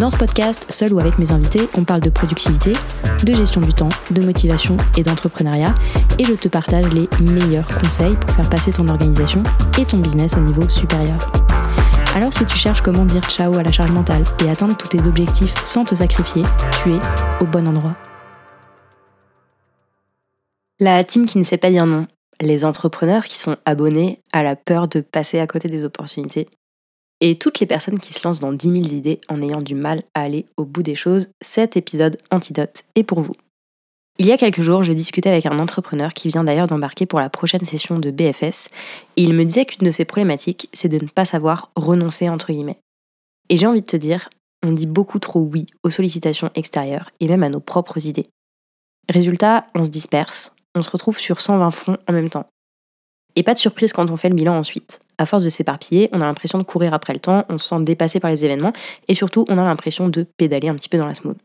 Dans ce podcast, seul ou avec mes invités, on parle de productivité, de gestion du temps, de motivation et d'entrepreneuriat et je te partage les meilleurs conseils pour faire passer ton organisation et ton business au niveau supérieur. Alors si tu cherches comment dire ciao à la charge mentale et atteindre tous tes objectifs sans te sacrifier, tu es au bon endroit. La team qui ne sait pas dire non, les entrepreneurs qui sont abonnés à la peur de passer à côté des opportunités, et toutes les personnes qui se lancent dans 10 000 idées en ayant du mal à aller au bout des choses, cet épisode antidote est pour vous. Il y a quelques jours, je discutais avec un entrepreneur qui vient d'ailleurs d'embarquer pour la prochaine session de BFS, et il me disait qu'une de ses problématiques, c'est de ne pas savoir renoncer entre guillemets. Et j'ai envie de te dire, on dit beaucoup trop oui aux sollicitations extérieures et même à nos propres idées. Résultat, on se disperse, on se retrouve sur 120 fronts en même temps. Et pas de surprise quand on fait le bilan ensuite à force de s'éparpiller, on a l'impression de courir après le temps, on se sent dépassé par les événements et surtout on a l'impression de pédaler un petit peu dans la smooth.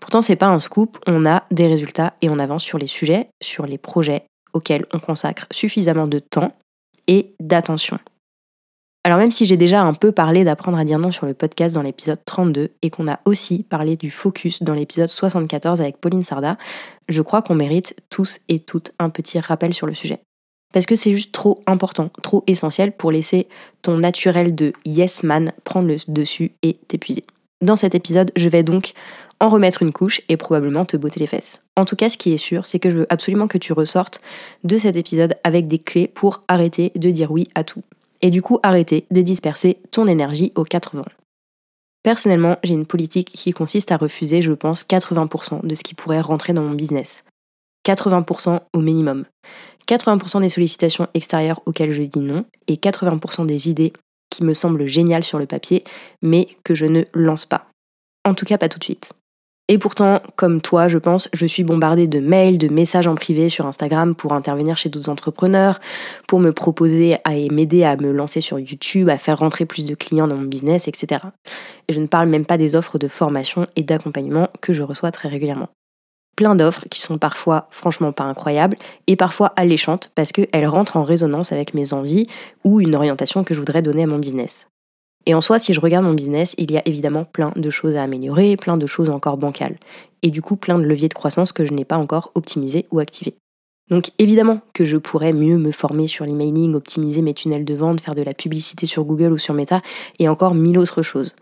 Pourtant, c'est pas un scoop, on a des résultats et on avance sur les sujets, sur les projets auxquels on consacre suffisamment de temps et d'attention. Alors même si j'ai déjà un peu parlé d'apprendre à dire non sur le podcast dans l'épisode 32 et qu'on a aussi parlé du focus dans l'épisode 74 avec Pauline Sarda, je crois qu'on mérite tous et toutes un petit rappel sur le sujet parce que c'est juste trop important, trop essentiel pour laisser ton naturel de yes man prendre le dessus et t'épuiser. Dans cet épisode, je vais donc en remettre une couche et probablement te botter les fesses. En tout cas, ce qui est sûr, c'est que je veux absolument que tu ressortes de cet épisode avec des clés pour arrêter de dire oui à tout. Et du coup, arrêter de disperser ton énergie aux quatre vents. Personnellement, j'ai une politique qui consiste à refuser, je pense, 80% de ce qui pourrait rentrer dans mon business. 80% au minimum. 80% des sollicitations extérieures auxquelles je dis non et 80% des idées qui me semblent géniales sur le papier, mais que je ne lance pas. En tout cas, pas tout de suite. Et pourtant, comme toi, je pense, je suis bombardée de mails, de messages en privé sur Instagram pour intervenir chez d'autres entrepreneurs, pour me proposer et m'aider à me lancer sur YouTube, à faire rentrer plus de clients dans mon business, etc. Et je ne parle même pas des offres de formation et d'accompagnement que je reçois très régulièrement plein d'offres qui sont parfois franchement pas incroyables et parfois alléchantes parce qu'elles rentrent en résonance avec mes envies ou une orientation que je voudrais donner à mon business. Et en soi, si je regarde mon business, il y a évidemment plein de choses à améliorer, plein de choses encore bancales, et du coup plein de leviers de croissance que je n'ai pas encore optimisés ou activés. Donc évidemment que je pourrais mieux me former sur l'emailing, optimiser mes tunnels de vente, faire de la publicité sur Google ou sur Meta, et encore mille autres choses.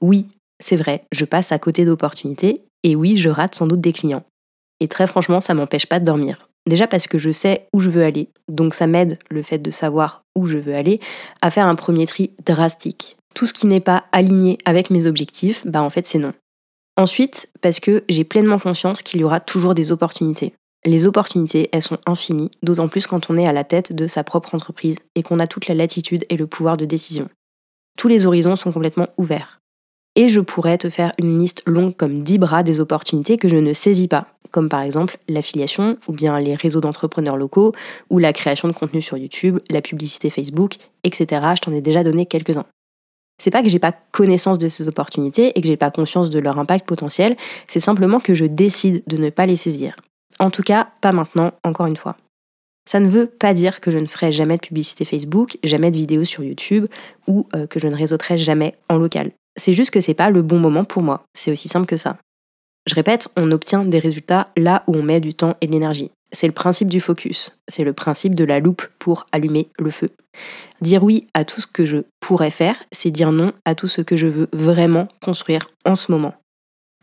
Oui, c'est vrai, je passe à côté d'opportunités, et oui, je rate sans doute des clients. Et très franchement, ça m'empêche pas de dormir. Déjà parce que je sais où je veux aller, donc ça m'aide le fait de savoir où je veux aller à faire un premier tri drastique. Tout ce qui n'est pas aligné avec mes objectifs, bah en fait c'est non. Ensuite, parce que j'ai pleinement conscience qu'il y aura toujours des opportunités. Les opportunités, elles sont infinies, d'autant plus quand on est à la tête de sa propre entreprise et qu'on a toute la latitude et le pouvoir de décision. Tous les horizons sont complètement ouverts. Et je pourrais te faire une liste longue comme 10 bras des opportunités que je ne saisis pas, comme par exemple l'affiliation, ou bien les réseaux d'entrepreneurs locaux, ou la création de contenu sur YouTube, la publicité Facebook, etc. Je t'en ai déjà donné quelques-uns. C'est pas que j'ai pas connaissance de ces opportunités et que j'ai pas conscience de leur impact potentiel, c'est simplement que je décide de ne pas les saisir. En tout cas, pas maintenant, encore une fois. Ça ne veut pas dire que je ne ferai jamais de publicité Facebook, jamais de vidéos sur YouTube ou euh, que je ne réseauterai jamais en local. C'est juste que c'est pas le bon moment pour moi. C'est aussi simple que ça. Je répète, on obtient des résultats là où on met du temps et de l'énergie. C'est le principe du focus. C'est le principe de la loupe pour allumer le feu. Dire oui à tout ce que je pourrais faire, c'est dire non à tout ce que je veux vraiment construire en ce moment.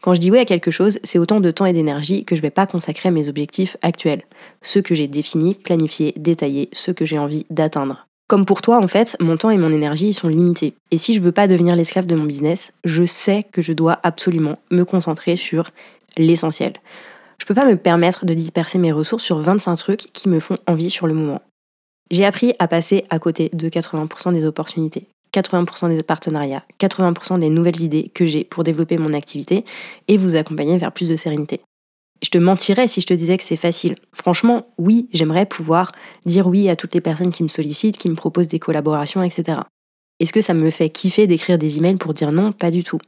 Quand je dis oui à quelque chose, c'est autant de temps et d'énergie que je vais pas consacrer à mes objectifs actuels, ceux que j'ai définis, planifiés, détaillés, ceux que j'ai envie d'atteindre. Comme pour toi, en fait, mon temps et mon énergie sont limités. Et si je veux pas devenir l'esclave de mon business, je sais que je dois absolument me concentrer sur l'essentiel. Je peux pas me permettre de disperser mes ressources sur 25 trucs qui me font envie sur le moment. J'ai appris à passer à côté de 80% des opportunités. 80% des partenariats, 80% des nouvelles idées que j'ai pour développer mon activité et vous accompagner vers plus de sérénité. Je te mentirais si je te disais que c'est facile. Franchement, oui, j'aimerais pouvoir dire oui à toutes les personnes qui me sollicitent, qui me proposent des collaborations, etc. Est-ce que ça me fait kiffer d'écrire des emails pour dire non? Pas du tout.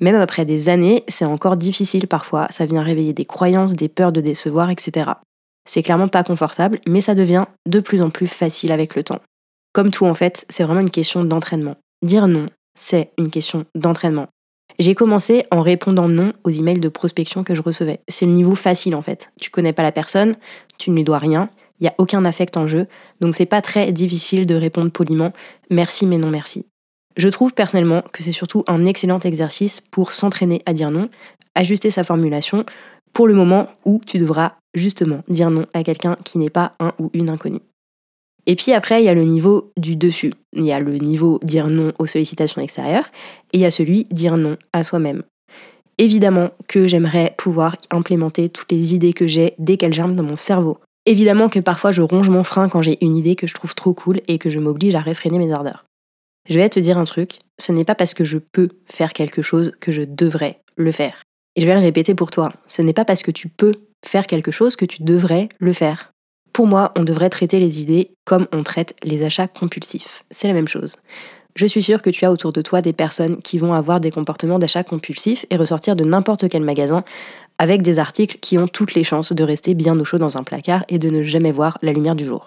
Même après des années, c'est encore difficile parfois, ça vient réveiller des croyances, des peurs de décevoir, etc. C'est clairement pas confortable, mais ça devient de plus en plus facile avec le temps. Comme tout en fait, c'est vraiment une question d'entraînement. Dire non, c'est une question d'entraînement. J'ai commencé en répondant non aux emails de prospection que je recevais. C'est le niveau facile en fait. Tu connais pas la personne, tu ne lui dois rien, il n'y a aucun affect en jeu, donc c'est pas très difficile de répondre poliment merci mais non merci. Je trouve personnellement que c'est surtout un excellent exercice pour s'entraîner à dire non, ajuster sa formulation pour le moment où tu devras justement dire non à quelqu'un qui n'est pas un ou une inconnue. Et puis après, il y a le niveau du dessus. Il y a le niveau dire non aux sollicitations extérieures et il y a celui dire non à soi-même. Évidemment que j'aimerais pouvoir implémenter toutes les idées que j'ai dès qu'elles germent dans mon cerveau. Évidemment que parfois je ronge mon frein quand j'ai une idée que je trouve trop cool et que je m'oblige à réfréner mes ardeurs. Je vais te dire un truc, ce n'est pas parce que je peux faire quelque chose que je devrais le faire. Et je vais le répéter pour toi, ce n'est pas parce que tu peux faire quelque chose que tu devrais le faire. Pour moi, on devrait traiter les idées comme on traite les achats compulsifs. C'est la même chose. Je suis sûre que tu as autour de toi des personnes qui vont avoir des comportements d'achat compulsifs et ressortir de n'importe quel magasin avec des articles qui ont toutes les chances de rester bien au chaud dans un placard et de ne jamais voir la lumière du jour.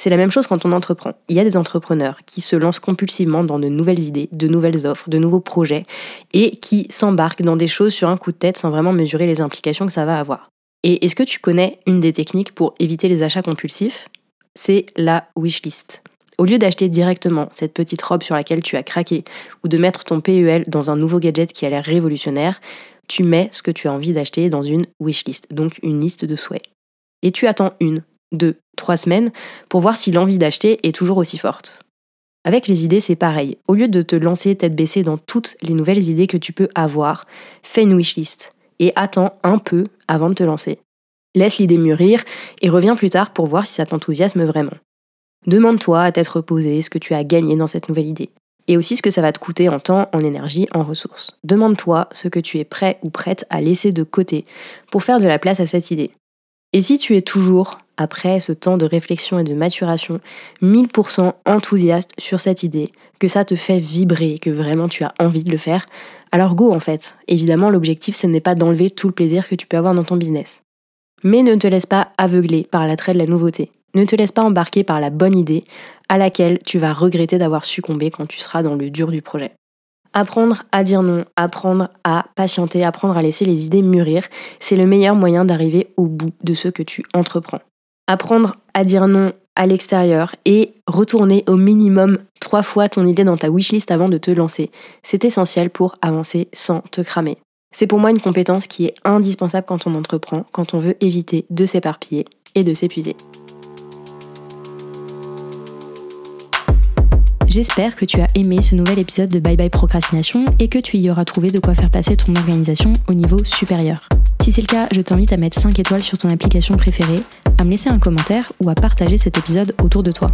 C'est la même chose quand on entreprend. Il y a des entrepreneurs qui se lancent compulsivement dans de nouvelles idées, de nouvelles offres, de nouveaux projets, et qui s'embarquent dans des choses sur un coup de tête sans vraiment mesurer les implications que ça va avoir. Et est-ce que tu connais une des techniques pour éviter les achats compulsifs? C'est la wishlist. Au lieu d'acheter directement cette petite robe sur laquelle tu as craqué, ou de mettre ton PEL dans un nouveau gadget qui a l'air révolutionnaire, tu mets ce que tu as envie d'acheter dans une wishlist, donc une liste de souhaits. Et tu attends une, deux, trois semaines pour voir si l'envie d'acheter est toujours aussi forte. Avec les idées, c'est pareil. Au lieu de te lancer tête baissée dans toutes les nouvelles idées que tu peux avoir, fais une wishlist et attends un peu avant de te lancer. Laisse l'idée mûrir et reviens plus tard pour voir si ça t'enthousiasme vraiment. Demande-toi à t'être reposé ce que tu as gagné dans cette nouvelle idée et aussi ce que ça va te coûter en temps, en énergie, en ressources. Demande-toi ce que tu es prêt ou prête à laisser de côté pour faire de la place à cette idée. Et si tu es toujours, après ce temps de réflexion et de maturation, 1000% enthousiaste sur cette idée, que ça te fait vibrer, que vraiment tu as envie de le faire, alors go en fait. Évidemment, l'objectif, ce n'est pas d'enlever tout le plaisir que tu peux avoir dans ton business. Mais ne te laisse pas aveugler par l'attrait de la nouveauté. Ne te laisse pas embarquer par la bonne idée à laquelle tu vas regretter d'avoir succombé quand tu seras dans le dur du projet. Apprendre à dire non, apprendre à patienter, apprendre à laisser les idées mûrir, c'est le meilleur moyen d'arriver au bout de ce que tu entreprends. Apprendre à dire non à l'extérieur et retourner au minimum trois fois ton idée dans ta wishlist avant de te lancer, c'est essentiel pour avancer sans te cramer. C'est pour moi une compétence qui est indispensable quand on entreprend, quand on veut éviter de s'éparpiller et de s'épuiser. J'espère que tu as aimé ce nouvel épisode de Bye Bye Procrastination et que tu y auras trouvé de quoi faire passer ton organisation au niveau supérieur. Si c'est le cas, je t'invite à mettre 5 étoiles sur ton application préférée, à me laisser un commentaire ou à partager cet épisode autour de toi.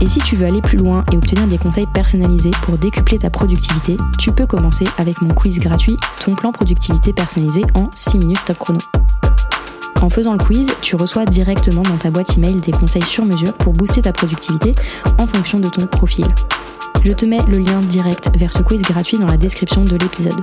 Et si tu veux aller plus loin et obtenir des conseils personnalisés pour décupler ta productivité, tu peux commencer avec mon quiz gratuit Ton plan productivité personnalisé en 6 minutes top chrono. En faisant le quiz, tu reçois directement dans ta boîte email des conseils sur mesure pour booster ta productivité en fonction de ton profil. Je te mets le lien direct vers ce quiz gratuit dans la description de l'épisode.